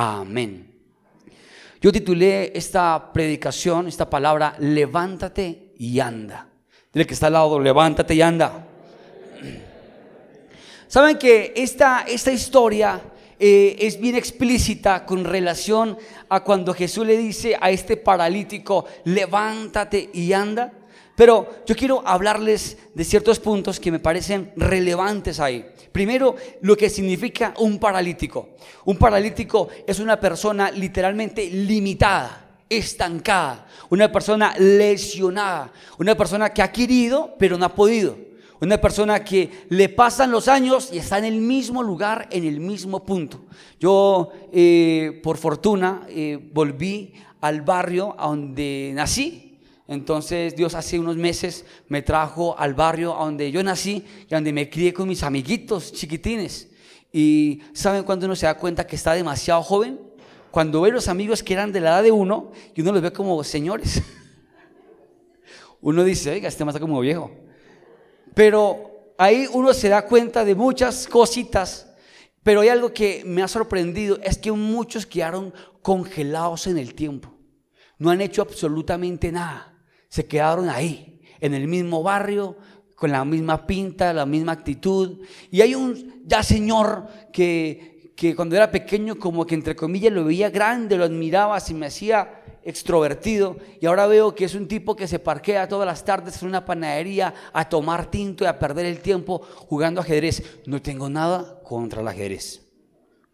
Amén. Yo titulé esta predicación, esta palabra, levántate y anda. Dile que está al lado, levántate y anda. Saben que esta, esta historia eh, es bien explícita con relación a cuando Jesús le dice a este paralítico, levántate y anda. Pero yo quiero hablarles de ciertos puntos que me parecen relevantes ahí. Primero, lo que significa un paralítico. Un paralítico es una persona literalmente limitada, estancada, una persona lesionada, una persona que ha querido pero no ha podido. Una persona que le pasan los años y está en el mismo lugar, en el mismo punto. Yo, eh, por fortuna, eh, volví al barrio donde nací, entonces Dios hace unos meses me trajo al barrio donde yo nací y donde me crié con mis amiguitos chiquitines. Y ¿saben cuando uno se da cuenta que está demasiado joven? Cuando ve los amigos que eran de la edad de uno y uno los ve como señores. Uno dice, oiga, este más está como viejo. Pero ahí uno se da cuenta de muchas cositas, pero hay algo que me ha sorprendido, es que muchos quedaron congelados en el tiempo. No han hecho absolutamente nada se quedaron ahí, en el mismo barrio, con la misma pinta, la misma actitud. Y hay un ya señor que, que cuando era pequeño como que entre comillas lo veía grande, lo admiraba, se me hacía extrovertido y ahora veo que es un tipo que se parquea todas las tardes en una panadería a tomar tinto y a perder el tiempo jugando ajedrez. No tengo nada contra el ajedrez.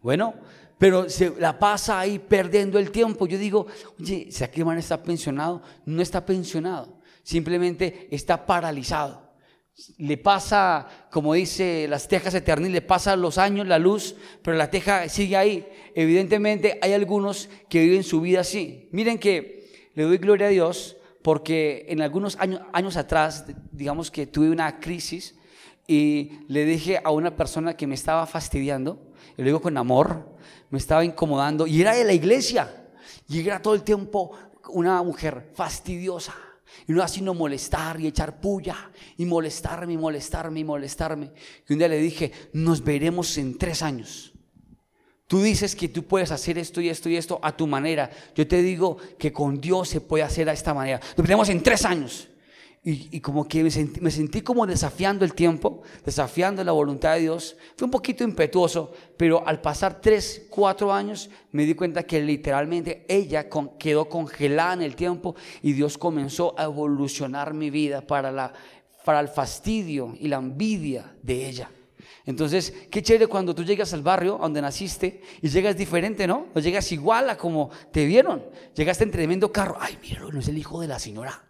Bueno, pero se la pasa ahí perdiendo el tiempo. Yo digo, oye, si aquel man está pensionado, no está pensionado, simplemente está paralizado. Le pasa, como dice las tejas eternas, le pasa los años, la luz, pero la teja sigue ahí. Evidentemente hay algunos que viven su vida así. Miren que le doy gloria a Dios porque en algunos años, años atrás, digamos que tuve una crisis y le dije a una persona que me estaba fastidiando, y lo digo con amor, me estaba incomodando y era de la iglesia. Y era todo el tiempo una mujer fastidiosa. Y no así no molestar y echar puya y molestarme y molestarme y molestarme. Y un día le dije, nos veremos en tres años. Tú dices que tú puedes hacer esto y esto y esto a tu manera. Yo te digo que con Dios se puede hacer a esta manera. Nos veremos en tres años. Y, como que me sentí, como desafiando el tiempo, desafiando la voluntad de Dios. Fue un poquito impetuoso, pero al pasar tres, cuatro años me di cuenta que literalmente ella quedó congelada en el tiempo y Dios comenzó a evolucionar mi vida para, la, para el fastidio y la envidia de ella. Entonces, qué chévere cuando tú llegas al barrio donde naciste y llegas diferente, ¿no? No llegas igual a como te vieron. Llegaste en tremendo carro. Ay, míralo, no es el hijo de la señora.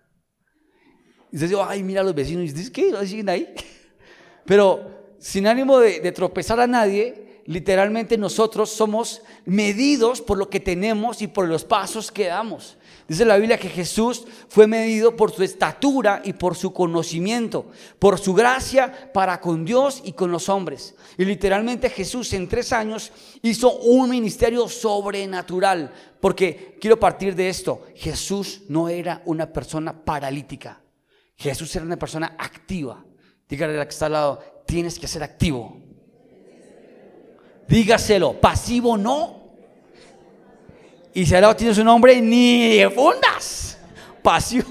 Y usted dice, ay, mira a los vecinos. Y ¿qué? ¿Siguen ahí? Pero sin ánimo de, de tropezar a nadie, literalmente nosotros somos medidos por lo que tenemos y por los pasos que damos. Dice la Biblia que Jesús fue medido por su estatura y por su conocimiento, por su gracia para con Dios y con los hombres. Y literalmente Jesús en tres años hizo un ministerio sobrenatural, porque quiero partir de esto, Jesús no era una persona paralítica. Jesús era una persona activa. Dígale a la que está al lado, tienes que ser activo. Dígaselo, pasivo no. Y si al lado tienes un hombre, ni fundas. Pasivo.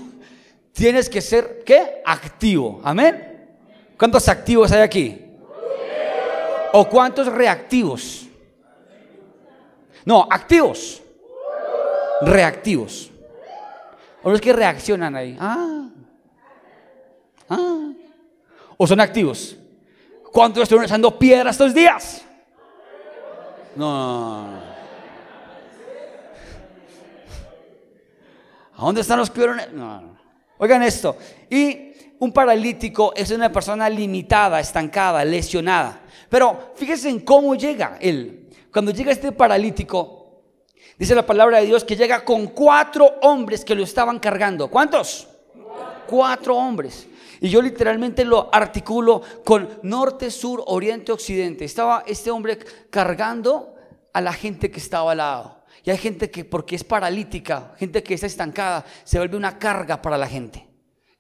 Tienes que ser, ¿qué? Activo. Amén. ¿Cuántos activos hay aquí? ¿O cuántos reactivos? No, activos. Reactivos. O los que reaccionan ahí. Ah, Ah. ¿O son activos? ¿Cuántos estuvieron echando piedras estos días? No. ¿A dónde están los que No. Oigan esto. Y un paralítico es una persona limitada, estancada, lesionada. Pero fíjense en cómo llega él. Cuando llega este paralítico, dice la palabra de Dios que llega con cuatro hombres que lo estaban cargando. ¿Cuántos? Cuatro hombres. Y yo literalmente lo articulo con norte, sur, oriente, occidente. Estaba este hombre cargando a la gente que estaba al lado. Y hay gente que porque es paralítica, gente que está estancada, se vuelve una carga para la gente.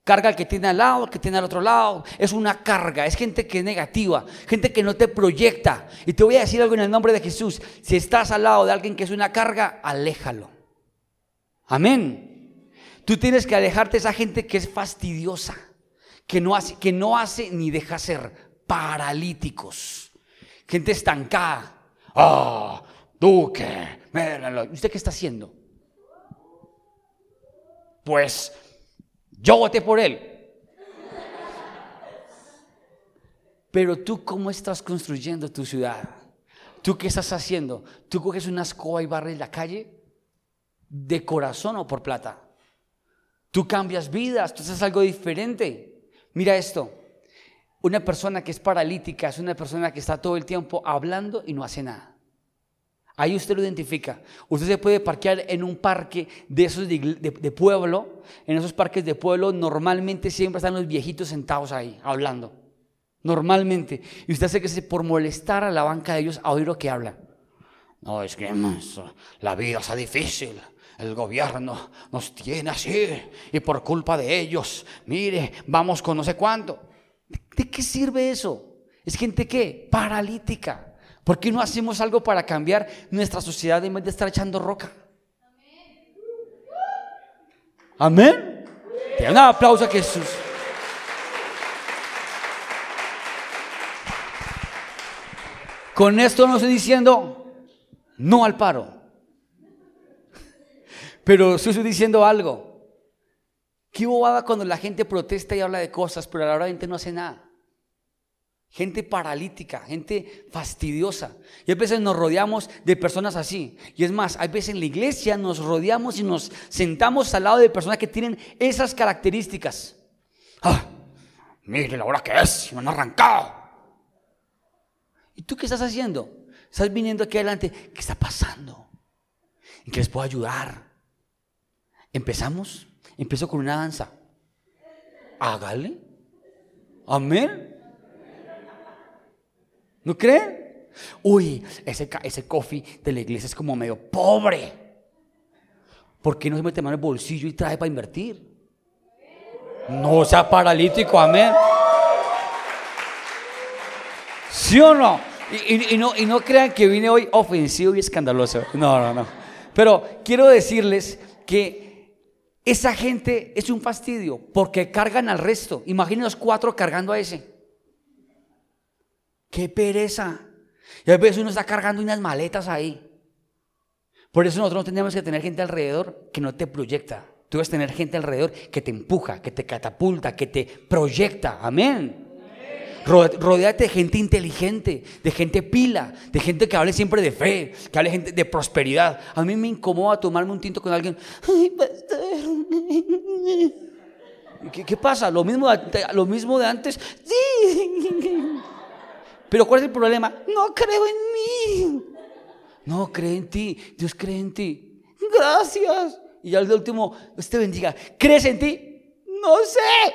Carga al que tiene al lado, al que tiene al otro lado. Es una carga, es gente que es negativa, gente que no te proyecta. Y te voy a decir algo en el nombre de Jesús. Si estás al lado de alguien que es una carga, aléjalo. Amén. Tú tienes que alejarte de esa gente que es fastidiosa, que no hace, que no hace ni deja ser paralíticos. Gente estancada. Ah, tú qué. ¿Usted qué está haciendo? Pues yo voté por él. Pero tú, ¿cómo estás construyendo tu ciudad? ¿Tú qué estás haciendo? ¿Tú coges una escoba y barres la calle? ¿De corazón o por plata? Tú cambias vidas, tú haces algo diferente. Mira esto. Una persona que es paralítica es una persona que está todo el tiempo hablando y no hace nada. Ahí usted lo identifica. Usted se puede parquear en un parque de esos de, pueblo. En esos parques de pueblo normalmente siempre están los viejitos sentados ahí hablando. Normalmente. Y usted hace que se por molestar a la banca de ellos a oír lo que hablan. No, es que la vida está difícil. El gobierno nos tiene así. Y por culpa de ellos, mire, vamos con no sé cuánto. ¿De qué sirve eso? Es gente que paralítica. ¿Por qué no hacemos algo para cambiar nuestra sociedad en vez de estar echando roca? Amén. Te un aplauso a Jesús. Con esto no estoy diciendo no al paro. Pero estoy diciendo algo. Qué bobada cuando la gente protesta y habla de cosas, pero a la hora de no hace nada gente paralítica, gente fastidiosa. Y a veces nos rodeamos de personas así. Y es más, hay veces en la iglesia nos rodeamos y nos sentamos al lado de personas que tienen esas características. Ah, mire la hora que es, me han arrancado. ¿Y tú qué estás haciendo? Estás viniendo aquí adelante. ¿Qué está pasando? ¿En qué les puedo ayudar? ¿Empezamos? Empiezo con una danza. Hágale. Amén. ¿No creen? Uy, ese, ese coffee de la iglesia es como medio pobre. ¿Por qué no se mete mano en el bolsillo y trae para invertir? No sea paralítico, amén. ¿Sí o no? Y, no? y no crean que vine hoy ofensivo y escandaloso. No, no, no. Pero quiero decirles que esa gente es un fastidio porque cargan al resto. Imaginen los cuatro cargando a ese. Qué pereza. Y a veces uno está cargando unas maletas ahí. Por eso nosotros no tenemos que tener gente alrededor que no te proyecta. Tú debes tener gente alrededor que te empuja, que te catapulta, que te proyecta. Amén. Rodéate de gente inteligente, de gente pila, de gente que hable siempre de fe, que hable gente de prosperidad. A mí me incomoda tomarme un tinto con alguien. ¿Qué, pasa? ¿Lo mismo, ¿Lo mismo de antes? Sí. Pero ¿cuál es el problema? No creo en mí. No, cree en ti. Dios cree en ti. Gracias. Y al último, Dios te bendiga. ¿Crees en ti? No sé.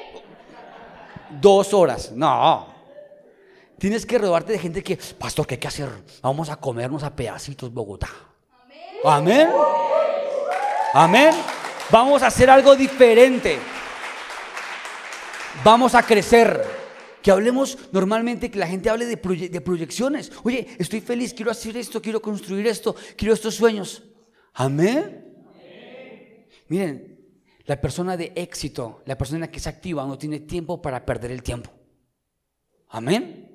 Dos horas. No. Tienes que rodearte de gente que, pastor, ¿qué hay que hacer? Vamos a comernos a pedacitos Bogotá. Amén. Amén. Vamos a hacer algo diferente. Vamos a crecer. Que hablemos normalmente, que la gente hable de, proyecciones. Oye, estoy feliz, quiero hacer esto, quiero construir esto, quiero estos sueños. Amén. Miren, la persona de éxito, la persona que se activa, no tiene tiempo para perder el tiempo. Amén.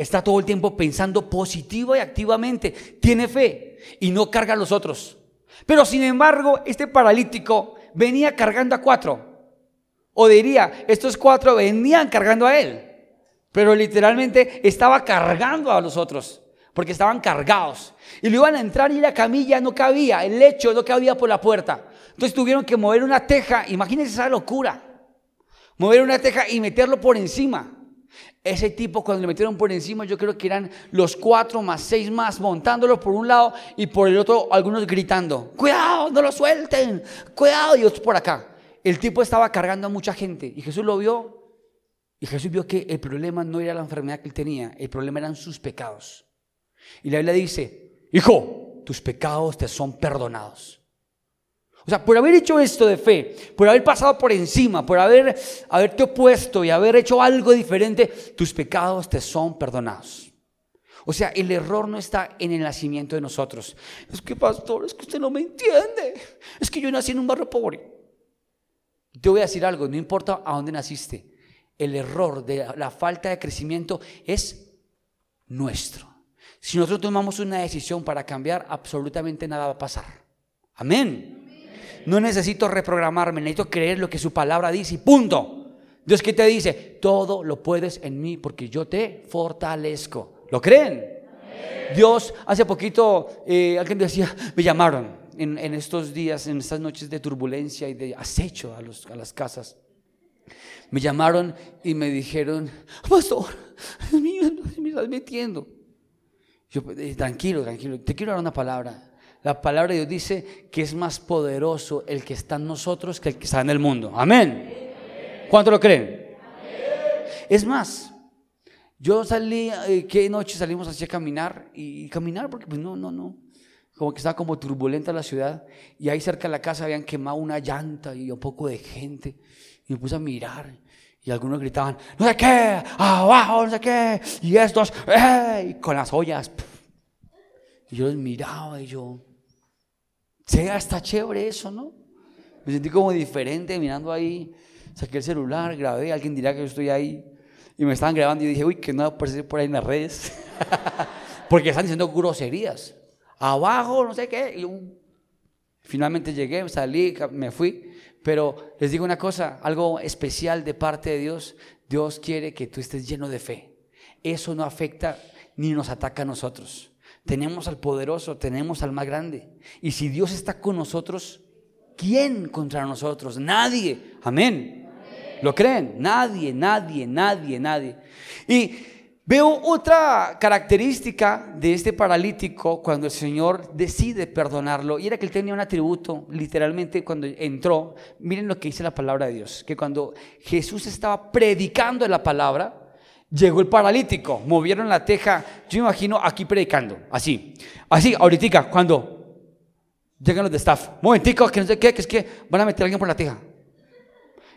Está todo el tiempo pensando positiva y activamente. Tiene fe y no carga a los otros. Pero sin embargo, este paralítico venía cargando a cuatro. O diría, estos cuatro venían cargando a él. Pero literalmente estaba cargando a los otros, porque estaban cargados. Y lo iban a entrar y la camilla no cabía, el lecho no cabía por la puerta. Entonces tuvieron que mover una teja, imagínense esa locura. Mover una teja y meterlo por encima. Ese tipo cuando le metieron por encima, yo creo que eran los cuatro más seis más montándolo por un lado y por el otro algunos gritando, cuidado, no lo suelten, cuidado, y otros por acá. El tipo estaba cargando a mucha gente y Jesús lo vio y Jesús vio que el problema no era la enfermedad que él tenía, el problema eran sus pecados. Y la Biblia dice, hijo, tus pecados te son perdonados. O sea, por haber hecho esto de fe, por haber pasado por encima, por haber haberte opuesto y haber hecho algo diferente, tus pecados te son perdonados. O sea, el error no está en el nacimiento de nosotros. Es que, pastor, es que usted no me entiende. Es que yo nací en un barrio pobre. Te voy a decir algo, no importa a dónde naciste, el error de la falta de crecimiento es nuestro. Si nosotros tomamos una decisión para cambiar, absolutamente nada va a pasar. Amén. No necesito reprogramarme, necesito creer lo que su palabra dice y punto. Dios que te dice, todo lo puedes en mí porque yo te fortalezco. ¿Lo creen? Dios, hace poquito eh, alguien decía, me llamaron en, estos días, en estas noches de turbulencia y de acecho a, las casas. Me llamaron y me dijeron, pastor, me estás metiendo. Yo, eh, tranquilo, tranquilo, te quiero dar una palabra. La palabra de Dios dice que es más poderoso el que está en nosotros que el que está en el mundo. Amén. ¿Cuánto lo creen? Es más, yo salí, eh, ¿qué noche salimos así a caminar? Y, caminar porque pues no, no, no. Como que estaba como turbulenta la ciudad. Y ahí cerca de la casa habían quemado una llanta y un poco de gente. Y me puse a mirar. Y algunos gritaban, no sé qué, abajo, no sé qué. Y estos, ¡eh! con las ollas. Y yo los miraba y yo, sea, está chévere eso, ¿no? Me sentí como diferente mirando ahí. Saqué el celular, grabé, alguien dirá que yo estoy ahí. Y me estaban grabando y dije, uy, que no aparece por ahí en las redes. Porque están diciendo groserías. Abajo, no sé qué. Y finalmente llegué, salí, me fui. Pero les digo una cosa, algo especial de parte de Dios. Dios quiere que tú estés lleno de fe. Eso no afecta ni nos ataca a nosotros. Tenemos al poderoso, tenemos al más grande. Y si Dios está con nosotros, ¿quién contra nosotros? Nadie. Amén. ¿Lo creen? Nadie, nadie, nadie, nadie. Y veo otra característica de este paralítico cuando el Señor decide perdonarlo. Y era que él tenía un atributo, literalmente cuando entró. Miren lo que dice la palabra de Dios. Que cuando Jesús estaba predicando la palabra, Llegó el paralítico, movieron la teja, yo me imagino aquí predicando, así, así, ahorita, cuando llegan los de staff, momentico, que no sé qué, que es que van a meter a alguien por la teja.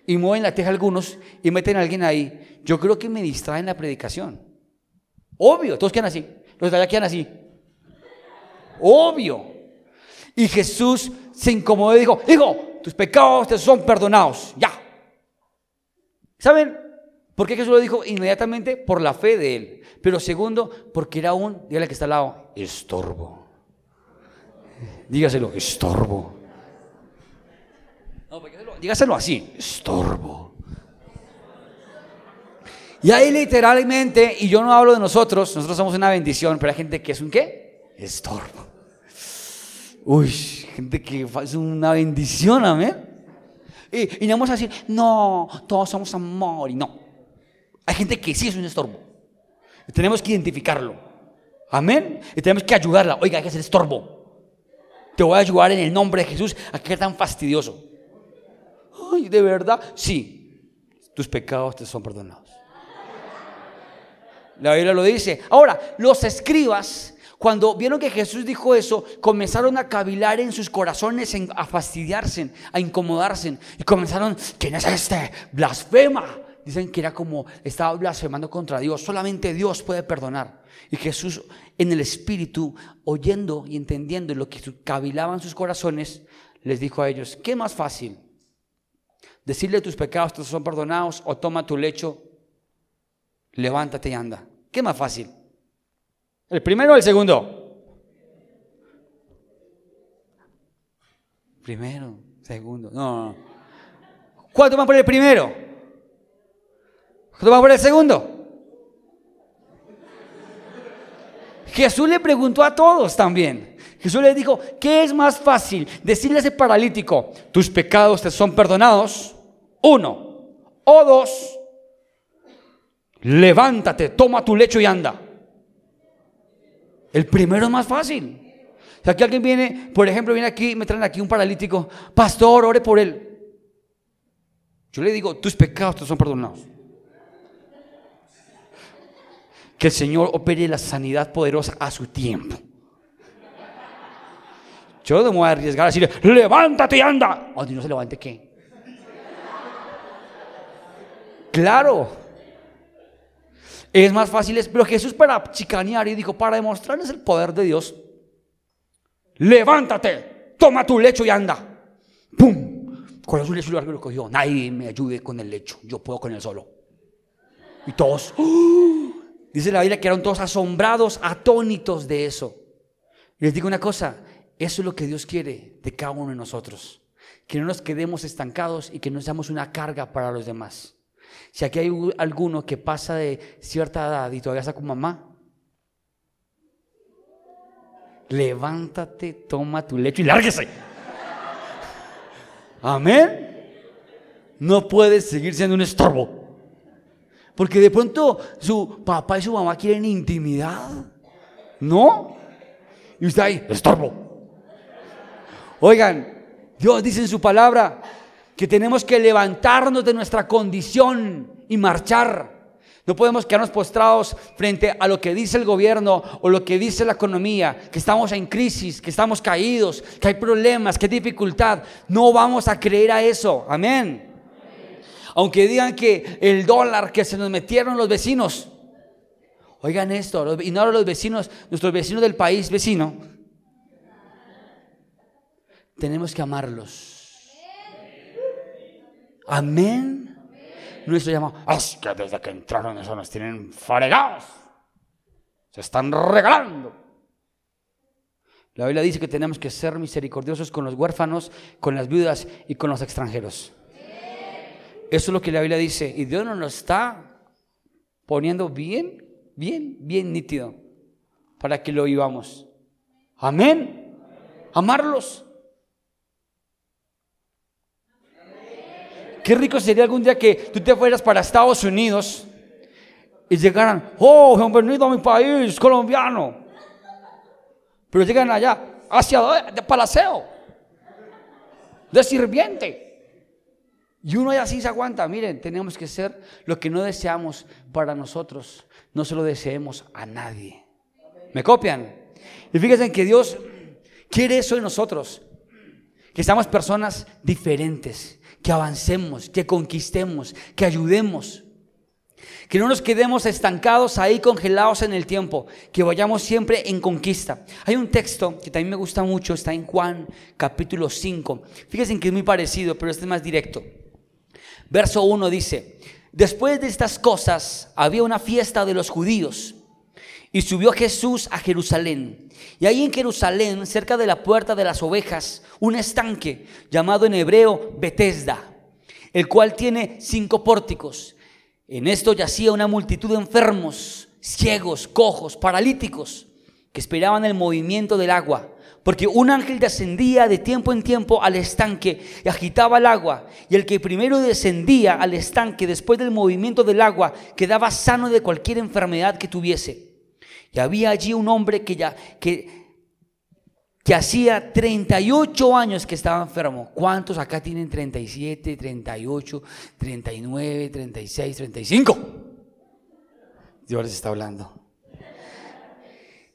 Y mueven la teja algunos y meten a alguien ahí. Yo creo que me distraen la predicación. Obvio, todos quedan así, los de allá quedan así. Obvio. Y Jesús se incomodó y dijo, dijo, tus pecados te son perdonados, ya. ¿Saben? ¿Por qué Jesús lo dijo inmediatamente? Por la fe de él. Pero segundo, porque era un, dígale que está al lado, estorbo. Dígaselo, estorbo. No, dígaselo así, estorbo. Y ahí literalmente, y yo no hablo de nosotros, nosotros somos una bendición, pero hay gente que es un qué? Estorbo. Uy, gente que es una bendición, amén. Y, y no vamos a decir, no, todos somos amor, y no. Hay gente que sí es un estorbo. tenemos que identificarlo. Amén. Y tenemos que ayudarla. Oiga, hay que ser estorbo. Te voy a ayudar en el nombre de Jesús a que tan fastidioso. Ay, de verdad. Sí, tus pecados te son perdonados. La Biblia lo dice. Ahora, los escribas, cuando vieron que Jesús dijo eso, comenzaron a cavilar en sus corazones, a fastidiarse, a incomodarse. Y comenzaron, ¿quién es este? Blasfema dicen que era como estaba blasfemando contra Dios. Solamente Dios puede perdonar. Y Jesús en el Espíritu, oyendo y entendiendo lo que cavilaban sus corazones, les dijo a ellos, ¿qué más fácil? Decirle tus pecados te son perdonados o toma tu lecho, levántate y anda. ¿Qué más fácil? ¿El primero o el segundo? Primero, segundo. No, no. ¿Cuánto van por el primero? ¿Cuánto va por el segundo? Jesús le preguntó a todos también. Jesús le dijo, ¿qué es más fácil? Decirle a ese paralítico, tus pecados te son perdonados. Uno. O dos, levántate, toma tu lecho y anda. El primero es más fácil. O sea, que alguien viene, por ejemplo, viene aquí, me traen aquí un paralítico, pastor, ore por él. Yo le digo, tus pecados te son perdonados. Que el Señor opere la sanidad poderosa a su tiempo. Yo no me voy a arriesgar a decirle, levántate y anda. O si no se levante, ¿qué? Claro. Es más fácil, pero Jesús para chicanear y dijo, para demostrarles el poder de Dios, levántate, toma tu lecho y anda. ¡Pum! Con su lecho largo lo cogió. Nadie me ayude con el lecho, yo puedo con él solo. Y todos, ¡oh! Dice la Biblia que eran todos asombrados, atónitos de eso. Y les digo una cosa, eso es lo que Dios quiere de cada uno de nosotros. Que no nos quedemos estancados y que no seamos una carga para los demás. Si aquí hay alguno que pasa de cierta edad y todavía está con mamá, levántate, toma tu lecho y lárguese. Amén. No puedes seguir siendo un estorbo. Porque de pronto su papá y su mamá quieren intimidad. ¿No? Y usted ahí, estorbo. Oigan, Dios dice en su palabra que tenemos que levantarnos de nuestra condición y marchar. No podemos quedarnos postrados frente a lo que dice el gobierno o lo que dice la economía, que estamos en crisis, que estamos caídos, que hay problemas, que hay dificultad. No vamos a creer a eso. Amén. Aunque digan que el dólar que se nos metieron los vecinos. Oigan esto, y no los vecinos, nuestros vecinos del país vecino tenemos que amarlos. Amén. Nuestro llamado, es que desde que entraron eso nos tienen fregados. Se están regalando. La Biblia dice que tenemos que ser misericordiosos con los huérfanos, con las viudas y con los extranjeros. Eso es lo que la Biblia dice. Y Dios nos lo está poniendo bien, bien, bien nítido para que lo vivamos. Amén. Amarlos. Qué rico sería algún día que tú te fueras para Estados Unidos y llegaran, oh, bienvenido a mi país, colombiano. Pero llegan allá, hacia de palaceo, de sirviente. Y uno así se aguanta. Miren, tenemos que ser lo que no deseamos para nosotros. No se lo deseemos a nadie. ¿Me copian? Y fíjense que Dios quiere eso de nosotros. Que seamos personas diferentes que avancemos, que conquistemos, que ayudemos. Que no nos quedemos estancados ahí, congelados en el tiempo, que vayamos siempre en conquista. Hay un texto que también me gusta mucho, está en Juan capítulo 5. Fíjense que es muy parecido, pero este es más directo. Verso 1 dice, después de estas cosas había una fiesta de los judíos y subió Jesús a Jerusalén. Y ahí en Jerusalén, cerca de la puerta de las ovejas, un estanque llamado en hebreo Betesda, el cual tiene cinco pórticos. En esto yacía una multitud de enfermos, ciegos, cojos, paralíticos, que esperaban el movimiento del agua. Porque un ángel descendía de tiempo en tiempo al estanque y agitaba el agua. Y el que primero descendía al estanque después del movimiento del agua quedaba sano de cualquier enfermedad que tuviese. Y había allí un hombre que ya, que, que hacía 38 años que estaba enfermo. ¿Cuántos acá tienen 37, 38, 39, 36, 35? Dios les está hablando.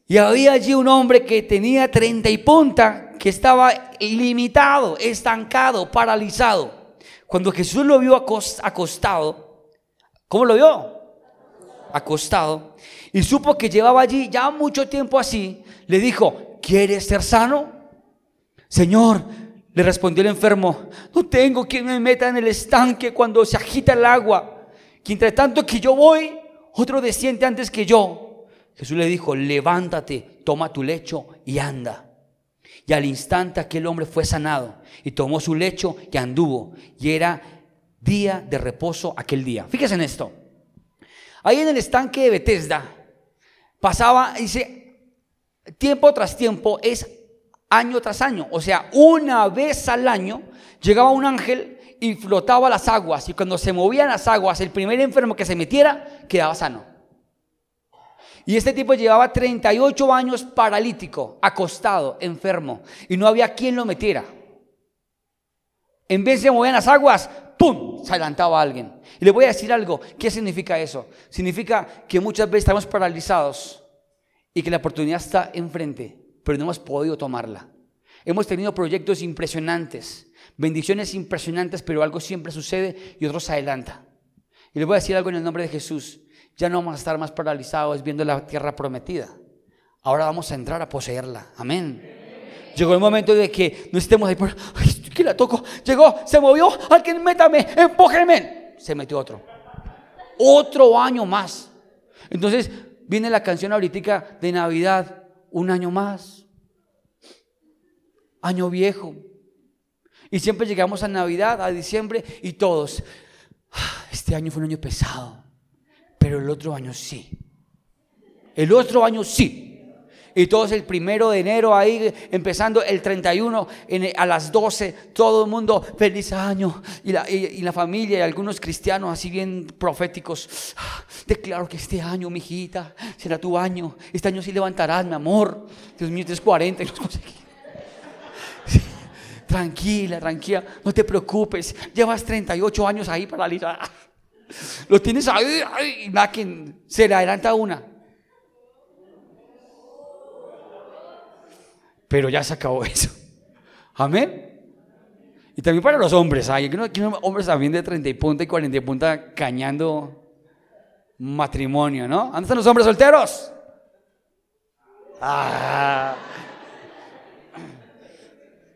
Y había allí un hombre que tenía 30 y punta, que estaba limitado, estancado, paralizado. Cuando Jesús lo vio acostado, ¿cómo lo vio? Acostado y supo que llevaba allí ya mucho tiempo así, le dijo, ¿quieres ser sano? Señor, le respondió el enfermo, no tengo quien me meta en el estanque cuando se agita el agua, que entre tanto que yo voy, otro desciende antes que yo. Jesús le dijo, levántate, toma tu lecho y anda. Y al instante aquel hombre fue sanado y tomó su lecho y anduvo. Y era día de reposo aquel día. Fíjese en esto. Ahí en el estanque de Bethesda pasaba, dice, tiempo tras tiempo es año tras año. O sea, una vez al año llegaba un ángel y flotaba las aguas. Y cuando se movían las aguas, el primer enfermo que se metiera quedaba sano. Y este tipo llevaba 38 años paralítico, acostado, enfermo. Y no había quien lo metiera. En vez de mover las aguas, ¡pum! Se adelantaba alguien. Y le voy a decir algo. ¿Qué significa eso? Significa que muchas veces estamos paralizados y que la oportunidad está enfrente, pero no hemos podido tomarla. Hemos tenido proyectos impresionantes, bendiciones impresionantes, pero algo siempre sucede y otros se adelanta. Y les voy a decir algo en el nombre de Jesús. Ya no vamos a estar más paralizados viendo la tierra prometida. Ahora vamos a entrar a poseerla. Amén. Llegó el momento de que no estemos ahí por, que la toco. Llegó, se movió, alguien métame, empójeme. Se metió otro. Otro año más. Entonces viene la canción ahorita de Navidad, un año más. Año viejo. Y siempre llegamos a Navidad, a diciembre, y todos, ah, este año fue un año pesado, pero el otro año sí. El otro año sí. Y todos el primero de enero ahí, empezando el 31 a las 12, todo el mundo, feliz año. Y la, y, la familia y algunos cristianos así bien proféticos, ah, declaro que este año, mi hijita, será tu año. Este año sí levantarás, mi amor. Dios mío, tienes 40 y los conseguí. Tranquila, tranquila, no te preocupes. Llevas 38 años ahí paralizada. Lo tienes ahí, ahí y nada que se le adelanta una. Pero ya se acabó eso. Amén. Y también para los hombres, hay hombres también de 30 y punta y 40 y punta cañando matrimonio, ¿no? ¿Dónde están los hombres solteros? Ah.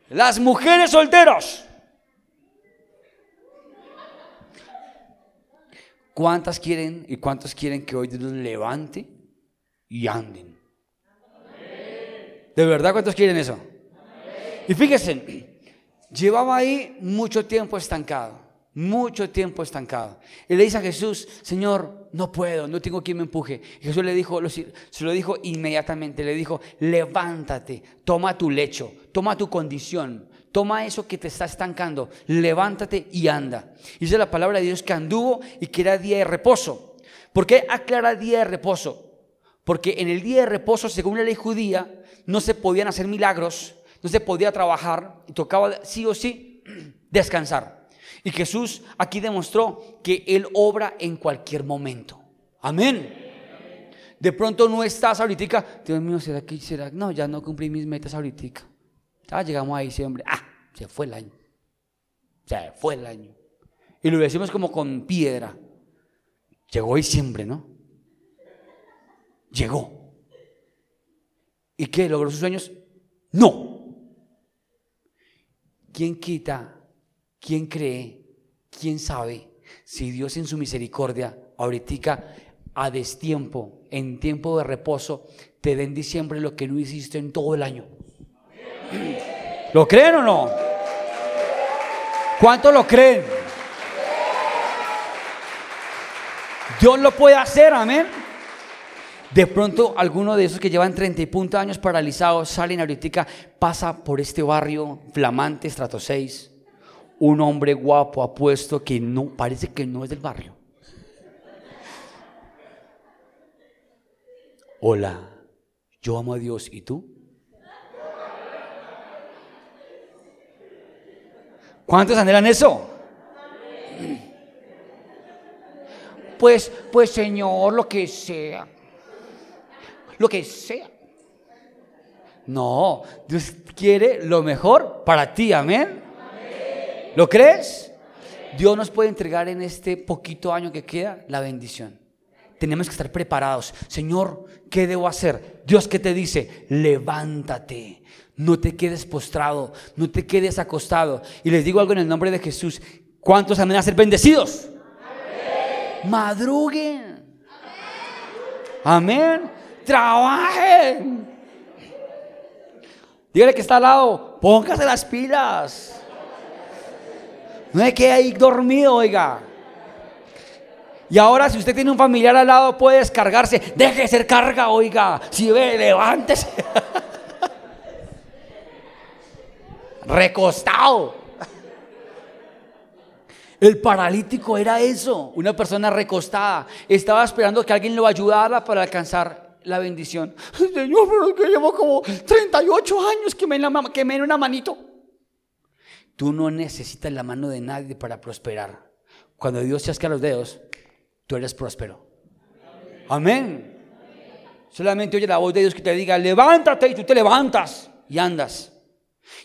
Las mujeres solteros. ¿Cuántas quieren y cuántos quieren que hoy Dios levante y anden? ¿De verdad cuántos quieren eso? Y fíjense, llevaba ahí mucho tiempo estancado, mucho tiempo estancado. Y le dice a Jesús, Señor, no puedo, no tengo quien me empuje. Y Jesús le dijo, se lo dijo inmediatamente, le dijo, levántate, toma tu lecho, toma tu condición, toma eso que te está estancando, levántate y anda. Dice la palabra de Dios que anduvo y que era día de reposo. ¿Por qué aclara día de reposo? Porque en el día de reposo, según la ley judía, no se podían hacer milagros, no se podía trabajar y tocaba sí o sí descansar. Y Jesús aquí demostró que Él obra en cualquier momento. Amén. De pronto no estás ahorita, Dios mío, ¿será que será? No, ya no cumplí mis metas ahorita. Ya llegamos a diciembre. Ah, se fue el año. Se fue el año. Y lo decimos como con piedra. Llegó diciembre, ¿no? Llegó. ¿Y qué? ¿Logró sus sueños? No. ¿Quién quita? ¿Quién cree? ¿Quién sabe? Si Dios en su misericordia, ahorita a destiempo, en tiempo de reposo, te den en diciembre lo que no hiciste en todo el año. ¿Lo creen o no? ¿Cuánto lo creen? Dios lo puede hacer, amén. De pronto, alguno de esos que llevan 30 y punto años paralizados salen ahorita, pasa por este barrio flamante, estrato 6, un hombre guapo, apuesto, que no, parece que no es del barrio. Hola, yo amo a Dios, ¿y tú? ¿Cuántos anhelan eso? Pues, pues Señor, lo que sea lo que sea. No, Dios quiere lo mejor para ti, amén. ¿Lo crees? Dios nos puede entregar en este poquito año que queda la bendición. Tenemos que estar preparados. Señor, ¿qué debo hacer? Dios, ¿qué te dice? Levántate. No te quedes postrado, no te quedes acostado. Y les digo algo en el nombre de Jesús. ¿Cuántos han a ser bendecidos? Madruguen. Amén trabajen. Dígale que está al lado, póngase las pilas. No hay que ahí dormido, oiga. Y ahora si usted tiene un familiar al lado puede descargarse. Deje de ser carga, oiga. Si ve, levántese. Recostado. El paralítico era eso, una persona recostada. Estaba esperando que alguien lo ayudara para alcanzar la bendición. Señor, pero que llevo como 38 años que me, que me una manito. Tú no necesitas la mano de nadie para prosperar. Cuando Dios chasca los dedos, tú eres próspero. Amén. Solamente oye la voz de Dios que te diga, levántate y tú te levantas y andas.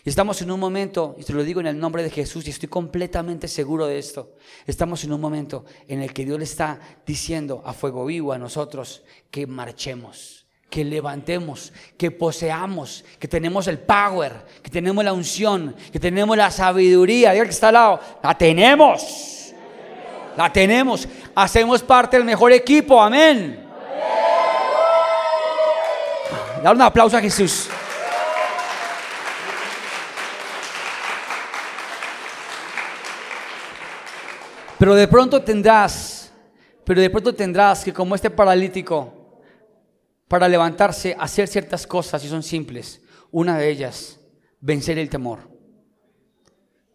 Y estamos en un momento, y te lo digo en el nombre de Jesús, y estoy completamente seguro de esto, estamos en un momento en el que Dios le está diciendo a fuego vivo a nosotros que marchemos, que levantemos, que poseamos, que tenemos el power, que tenemos la unción, que tenemos la sabiduría. Dios que está al lado, la tenemos, la tenemos, hacemos parte del mejor equipo, amén. Dar un aplauso a Jesús. Pero de pronto tendrás, pero de pronto tendrás que como este paralítico, para levantarse, hacer ciertas cosas y son simples. Una de ellas, vencer el temor.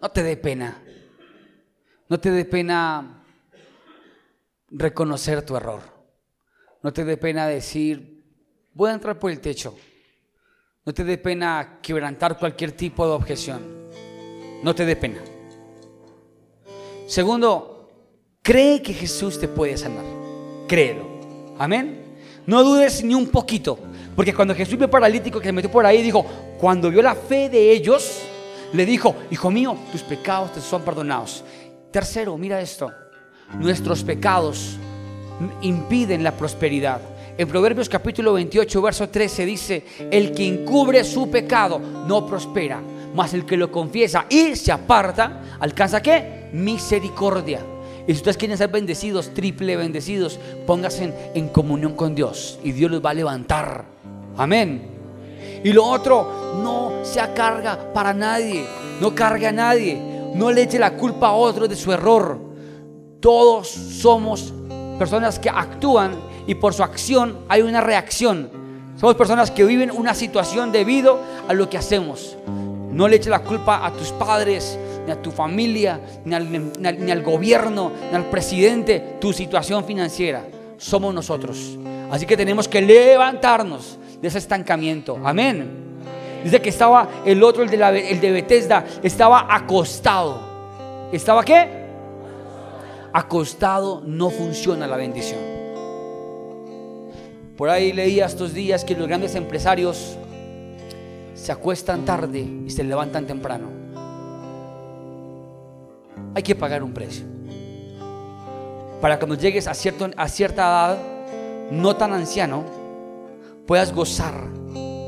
No te dé pena. No te dé pena reconocer tu error. No te dé pena decir, voy a entrar por el techo. No te dé pena quebrantar cualquier tipo de objeción. No te dé pena. Segundo, Cree que Jesús te puede sanar. Créelo. Amén. No dudes ni un poquito. Porque cuando Jesús vio paralítico que se metió por ahí, dijo, cuando vio la fe de ellos, le dijo, hijo mío, tus pecados te son perdonados. Tercero, mira esto. Nuestros pecados impiden la prosperidad. En Proverbios capítulo 28, verso 13 dice, el que encubre su pecado no prospera, mas el que lo confiesa y se aparta, alcanza qué? Misericordia. Y si ustedes quieren ser bendecidos, triple bendecidos, pónganse en, comunión con Dios y Dios los va a levantar. Amén. Y lo otro, no se carga para nadie, no cargue a nadie, no le eche la culpa a otro de su error. Todos somos personas que actúan y por su acción hay una reacción. Somos personas que viven una situación debido a lo que hacemos. No le eche la culpa a tus padres, ni a tu familia, ni al, gobierno, ni al presidente, tu situación financiera. Somos nosotros. Así que tenemos que levantarnos de ese estancamiento. Amén. Dice que estaba el otro, el de, la, Bethesda, estaba acostado. ¿Estaba qué? Acostado no funciona la bendición. Por ahí leía estos días que los grandes empresarios se acuestan tarde y se levantan temprano hay que pagar un precio. Para cuando llegues a, cierto, a cierta edad, no tan anciano, puedas gozar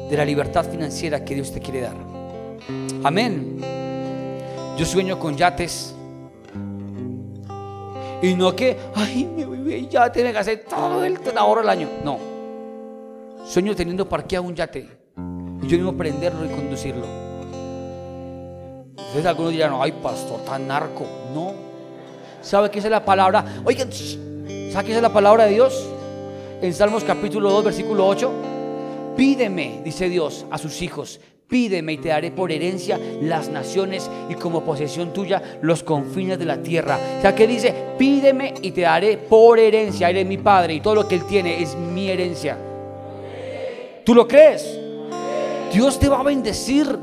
de la libertad financiera que Dios te quiere dar. Amén. Yo sueño con yates. Y no que, ay, mi yate me gasté todo el ahorro del año. No. Sueño teniendo parqueado un yate. Y yo mismo prenderlo y conducirlo. Entonces algunos dirán, ay, pastor, tan narco. No. ¿Sabe qué es la palabra? Oigan, ¿sabe qué es la palabra de Dios? En Salmos capítulo 2, versículo 8. Pídeme, dice Dios, a sus hijos. Pídeme y te daré por herencia las naciones y como posesión tuya los confines de la tierra. O sea, que dice, pídeme y te daré por herencia. Él es mi padre y todo lo que él tiene es mi herencia. ¿Tú lo crees? Dios te va a bendecir.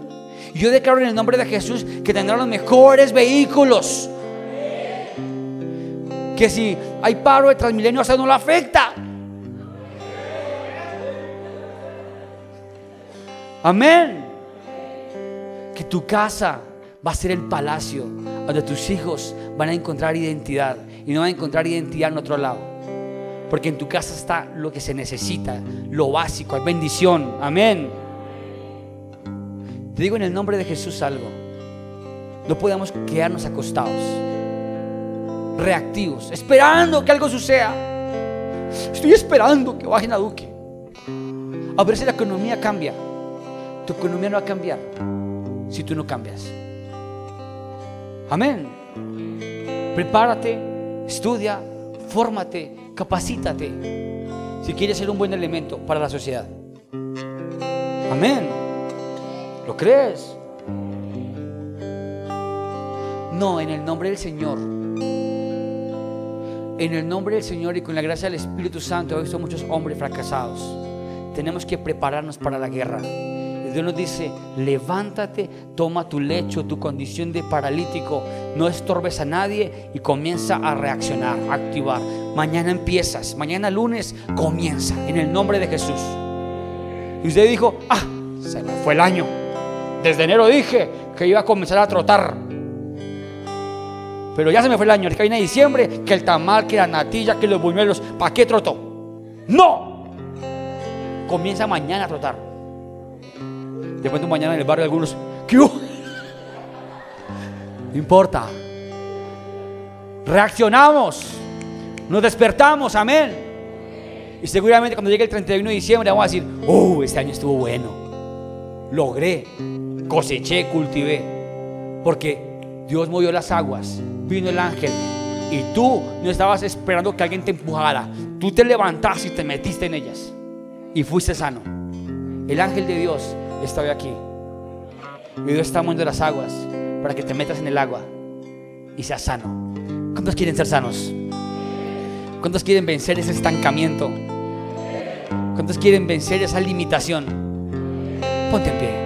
Yo declaro en el nombre de Jesús que tendrán los mejores vehículos. Que si hay paro de Transmilenio, eso no lo afecta. Amén. Que tu casa va a ser el palacio donde tus hijos van a encontrar identidad y no van a encontrar identidad en otro lado. Porque en tu casa está lo que se necesita, lo básico, hay bendición. Amén. Te digo en el nombre de Jesús algo. No podemos quedarnos acostados, reactivos, esperando que algo suceda. Estoy esperando que bajen a Duque. A ver si la economía cambia. Tu economía no va a cambiar si tú no cambias. Amén. Prepárate, estudia, fórmate, capacítate. Si quieres ser un buen elemento para la sociedad. Amén. ¿Lo crees? No, en el nombre del Señor. En el nombre del Señor y con la gracia del Espíritu Santo, he visto muchos hombres fracasados. Tenemos que prepararnos para la guerra. Dios nos dice, levántate, toma tu lecho, tu condición de paralítico, no estorbes a nadie y comienza a reaccionar, a activar. Mañana empiezas, mañana lunes comienza en el nombre de Jesús. Y usted dijo, ah, se me fue el año Desde enero dije que iba a comenzar a trotar. Pero ya se me fue el año, que viene diciembre, que el tamal, que la natilla, que los buñuelos. ¿Para qué trotó? ¡No! Comienza mañana a trotar. De mañana en el barrio algunos, ¿qué No importa. Reaccionamos. Nos despertamos, amén. Y seguramente cuando llegue el 31 de diciembre vamos a decir, oh, este año estuvo bueno. Logré, coseché, cultivé. Porque Dios movió las aguas, vino el ángel. Y tú no estabas esperando que alguien te empujara. Tú te levantaste y te metiste en ellas. Y fuiste sano. El ángel de Dios estaba aquí. Y Dios está moviendo las aguas para que te metas en el agua y seas sano. ¿Cuántos quieren ser sanos? ¿Cuántos quieren vencer ese estancamiento? ¿Cuántos quieren vencer esa limitación? Ponte en pie.